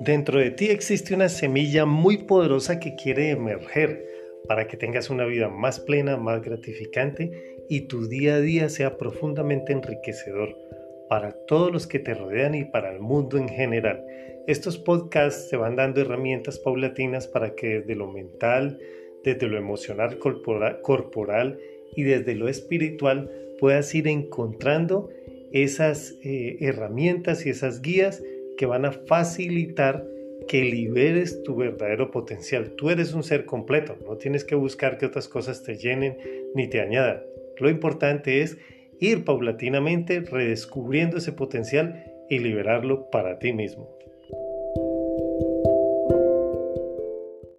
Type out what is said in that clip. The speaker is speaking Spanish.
Dentro de ti existe una semilla muy poderosa que quiere emerger para que tengas una vida más plena, más gratificante y tu día a día sea profundamente enriquecedor para todos los que te rodean y para el mundo en general. Estos podcasts te van dando herramientas paulatinas para que desde lo mental, desde lo emocional corporal, y desde lo espiritual puedas ir encontrando esas eh, herramientas y esas guías que van a facilitar que liberes tu verdadero potencial. Tú eres un ser completo, no tienes que buscar que otras cosas te llenen ni te añadan. Lo importante es ir paulatinamente redescubriendo ese potencial y liberarlo para ti mismo.